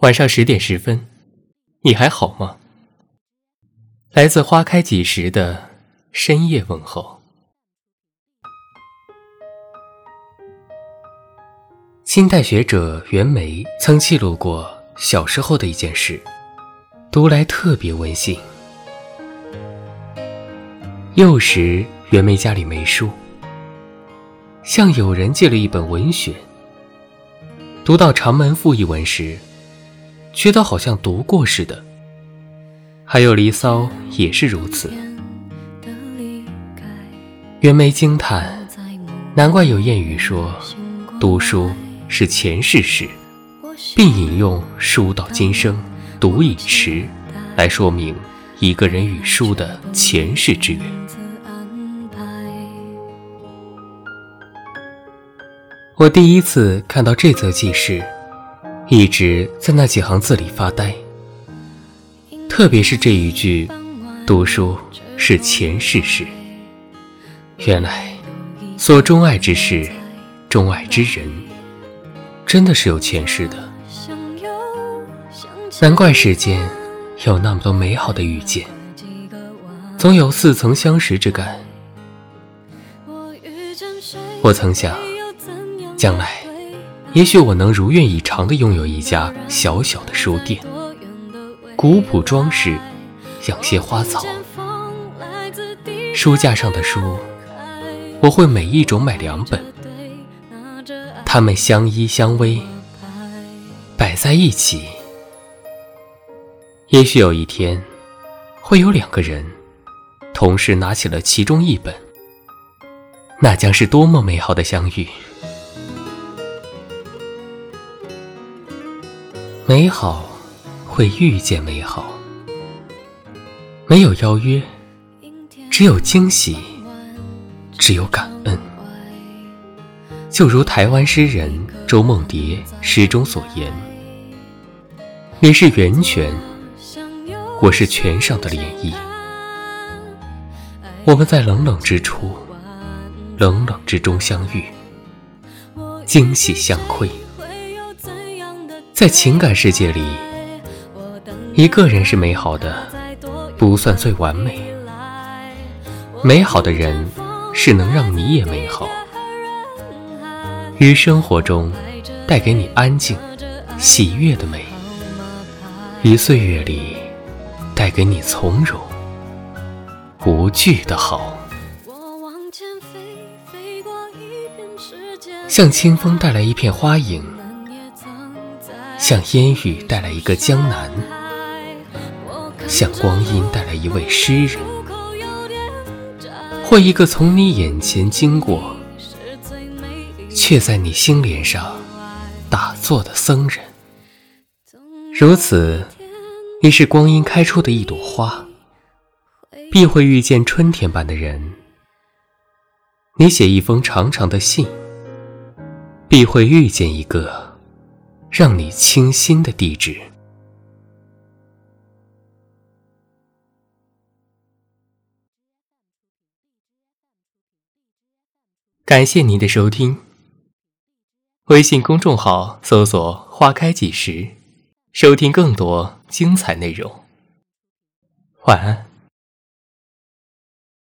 晚上十点十分，你还好吗？来自花开几时的深夜问候。清代学者袁枚曾记录过小时候的一件事，读来特别温馨。幼时，袁枚家里没书，向友人借了一本文选，读到《长门赋》一文时。觉得好像读过似的，还有《离骚》也是如此。袁枚惊叹：“难怪有谚语说，读书是前世事，并引用‘书到今生，读已迟’来说明一个人与书的前世之缘。”我第一次看到这则记事。一直在那几行字里发呆，特别是这一句“读书是前世事”。原来，所钟爱之事、钟爱之人，真的是有前世的。难怪世间有那么多美好的遇见，总有似曾相识之感。我曾想，将来。也许我能如愿以偿地拥有一家小小的书店，古朴装饰，养些花草。书架上的书，我会每一种买两本，它们相依相偎，摆在一起。也许有一天，会有两个人同时拿起了其中一本，那将是多么美好的相遇！美好会遇见美好，没有邀约，只有惊喜，只有感恩。就如台湾诗人周梦蝶诗中所言：“你是源泉，我是泉上的涟漪。我们在冷冷之处，冷冷之中相遇，惊喜相馈。”在情感世界里，一个人是美好的，不算最完美。美好的人是能让你也美好。于生活中带给你安静、喜悦的美；于岁月里带给你从容、无惧的好。向清风带来一片花影。向烟雨带来一个江南，向光阴带来一位诗人，或一个从你眼前经过，却在你心帘上打坐的僧人。如此，你是光阴开出的一朵花，必会遇见春天般的人。你写一封长长的信，必会遇见一个。让你倾心的地址。感谢您的收听。微信公众号搜索“花开几时”，收听更多精彩内容。晚安。